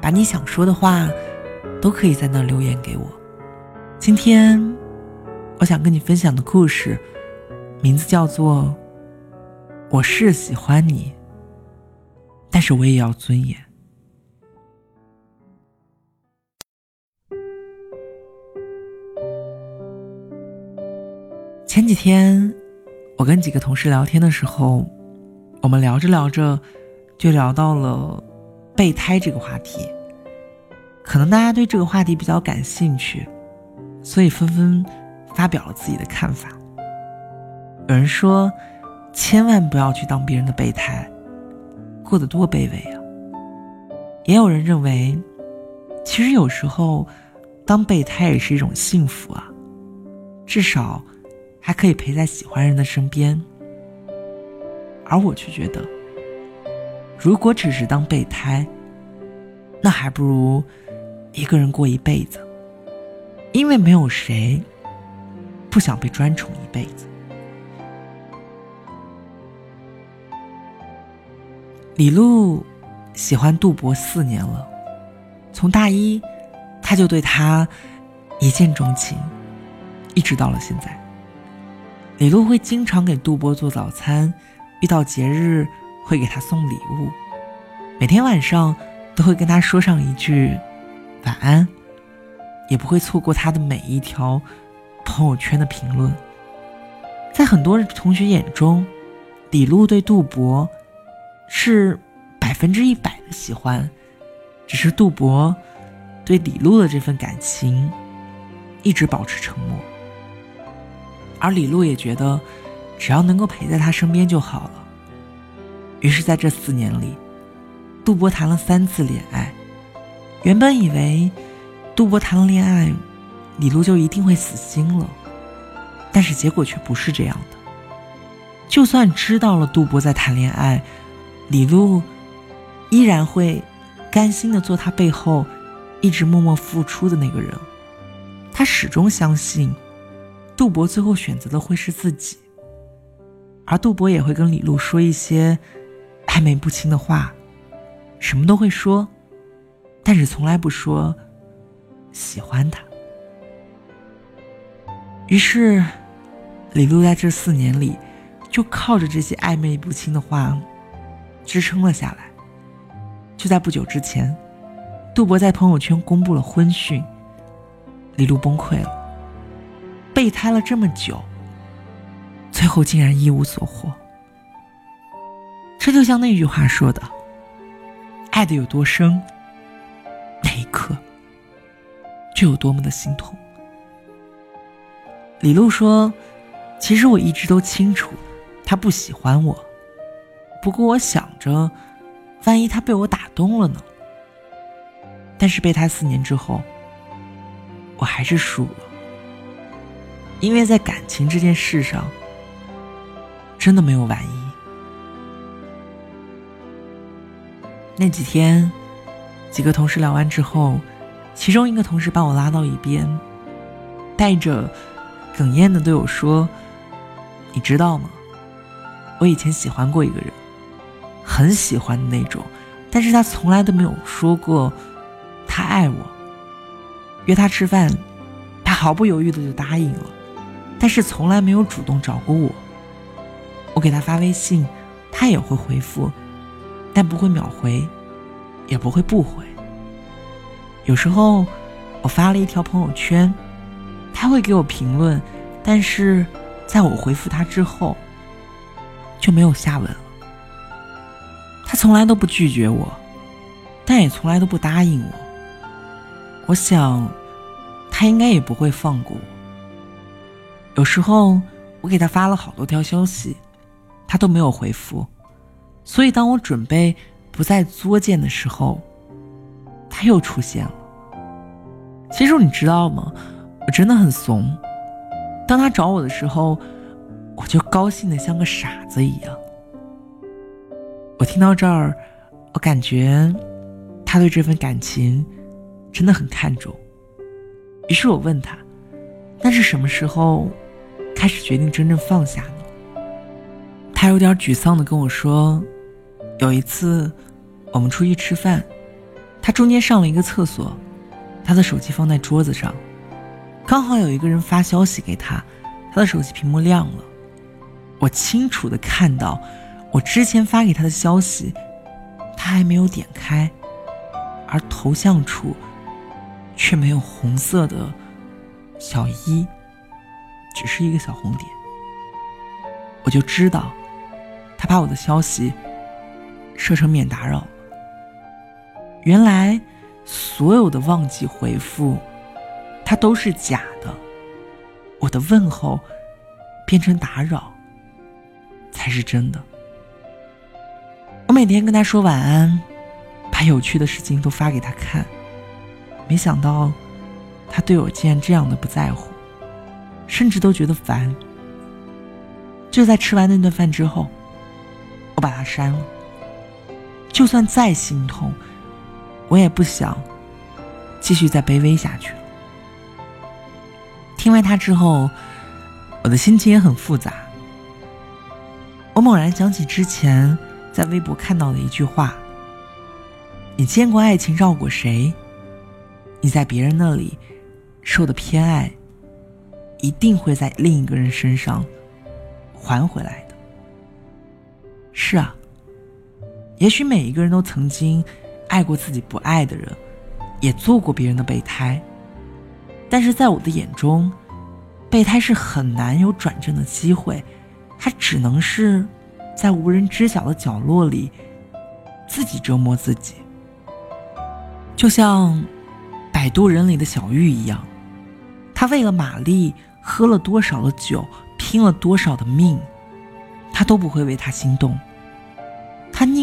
把你想说的话，都可以在那留言给我。今天，我想跟你分享的故事，名字叫做《我是喜欢你》，但是我也要尊严。前几天，我跟几个同事聊天的时候，我们聊着聊着，就聊到了。备胎这个话题，可能大家对这个话题比较感兴趣，所以纷纷发表了自己的看法。有人说，千万不要去当别人的备胎，过得多卑微啊！也有人认为，其实有时候当备胎也是一种幸福啊，至少还可以陪在喜欢人的身边。而我却觉得。如果只是当备胎，那还不如一个人过一辈子，因为没有谁不想被专宠一辈子。李璐喜欢杜博四年了，从大一他就对他一见钟情，一直到了现在。李璐会经常给杜博做早餐，遇到节日。会给他送礼物，每天晚上都会跟他说上一句晚安，也不会错过他的每一条朋友圈的评论。在很多同学眼中，李璐对杜博是百分之一百的喜欢，只是杜博对李璐的这份感情一直保持沉默，而李璐也觉得只要能够陪在他身边就好了。于是，在这四年里，杜博谈了三次恋爱。原本以为，杜博谈了恋爱，李璐就一定会死心了，但是结果却不是这样的。就算知道了杜博在谈恋爱，李璐依然会甘心的做他背后一直默默付出的那个人。他始终相信，杜博最后选择的会是自己，而杜博也会跟李璐说一些。暧昧不清的话，什么都会说，但是从来不说喜欢他。于是，李璐在这四年里，就靠着这些暧昧不清的话支撑了下来。就在不久之前，杜博在朋友圈公布了婚讯，李璐崩溃了。备胎了这么久，最后竟然一无所获。这就像那句话说的：“爱的有多深，那一刻就有多么的心痛。”李璐说：“其实我一直都清楚，他不喜欢我。不过我想着，万一他被我打动了呢？但是备胎四年之后，我还是输了，因为在感情这件事上，真的没有万一。”那几天，几个同事聊完之后，其中一个同事把我拉到一边，带着哽咽的对我说：“你知道吗？我以前喜欢过一个人，很喜欢的那种，但是他从来都没有说过他爱我。约他吃饭，他毫不犹豫的就答应了，但是从来没有主动找过我。我给他发微信，他也会回复。”但不会秒回，也不会不回。有时候我发了一条朋友圈，他会给我评论，但是在我回复他之后就没有下文了。他从来都不拒绝我，但也从来都不答应我。我想他应该也不会放过我。有时候我给他发了好多条消息，他都没有回复。所以，当我准备不再作践的时候，他又出现了。其实你知道吗？我真的很怂。当他找我的时候，我就高兴的像个傻子一样。我听到这儿，我感觉他对这份感情真的很看重。于是我问他：“那是什么时候开始决定真正放下呢？”他有点沮丧的跟我说：“有一次，我们出去吃饭，他中间上了一个厕所，他的手机放在桌子上，刚好有一个人发消息给他，他的手机屏幕亮了，我清楚的看到我之前发给他的消息，他还没有点开，而头像处。”却没有红色的小一，只是一个小红点。我就知道，他把我的消息设成免打扰。原来，所有的忘记回复，它都是假的。我的问候变成打扰，才是真的。我每天跟他说晚安，把有趣的事情都发给他看。没想到，他对我竟然这样的不在乎，甚至都觉得烦。就在吃完那顿饭之后，我把他删了。就算再心痛，我也不想继续再卑微下去了。听完他之后，我的心情也很复杂。我猛然想起之前在微博看到的一句话：“你见过爱情绕过谁？”你在别人那里受的偏爱，一定会在另一个人身上还回来的。是啊，也许每一个人都曾经爱过自己不爱的人，也做过别人的备胎。但是在我的眼中，备胎是很难有转正的机会，他只能是在无人知晓的角落里自己折磨自己，就像。摆渡人里的小玉一样，他为了玛丽喝了多少的酒，拼了多少的命，他都不会为她心动。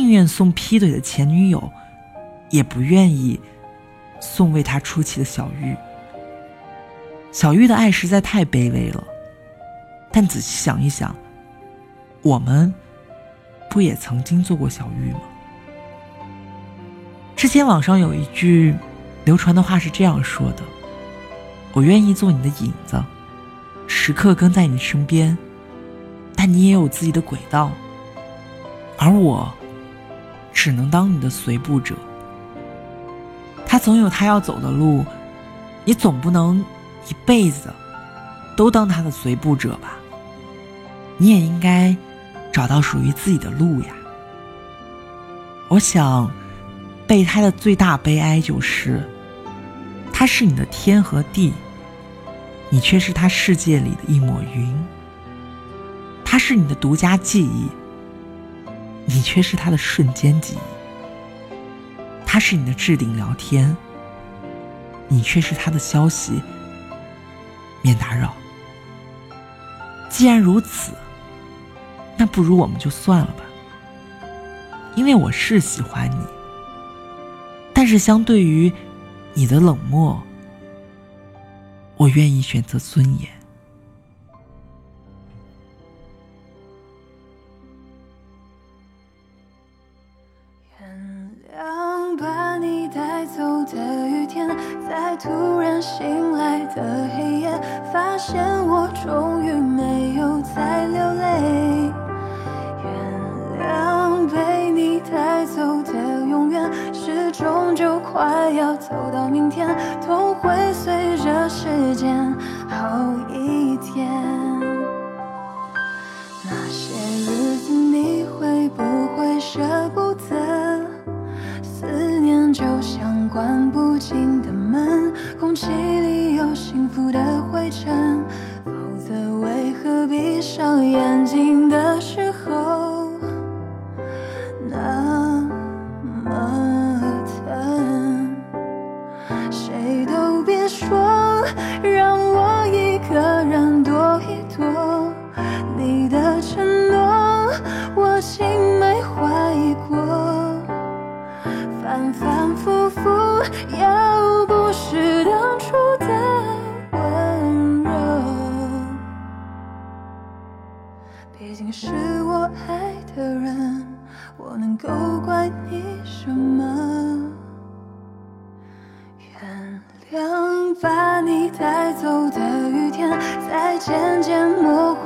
宁愿送劈腿的前女友，也不愿意送为他出气的小玉。小玉的爱实在太卑微了，但仔细想一想，我们不也曾经做过小玉吗？之前网上有一句。流传的话是这样说的：“我愿意做你的影子，时刻跟在你身边，但你也有自己的轨道，而我只能当你的随步者。他总有他要走的路，你总不能一辈子都当他的随步者吧？你也应该找到属于自己的路呀。我想，备胎的最大悲哀就是。”他是你的天和地，你却是他世界里的一抹云。他是你的独家记忆，你却是他的瞬间记忆。他是你的置顶聊天，你却是他的消息免打扰。既然如此，那不如我们就算了吧。因为我是喜欢你，但是相对于……你的冷漠，我愿意选择尊严。突然醒来的黑夜，发现我终于没有再流泪。原谅被你带走的永远，始终就快要走到。明天，痛会随着时间好一点。那些能够怪你什么？原谅把你带走的雨天，在渐渐模糊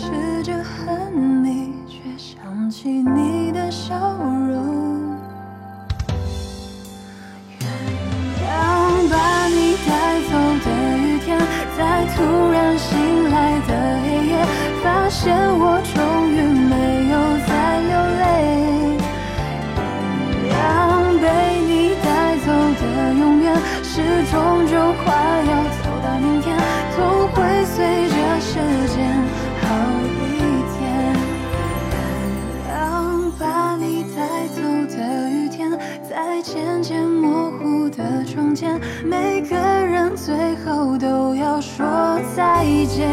试着恨你，却想起你的笑容。原谅把你带走的雨天，在突然醒来的黑夜，发现我终于没有再流泪。原谅被你带走的永远，是终究快要走到明天，痛会随着时间渐渐模糊的窗前，每个人最后都要说再见。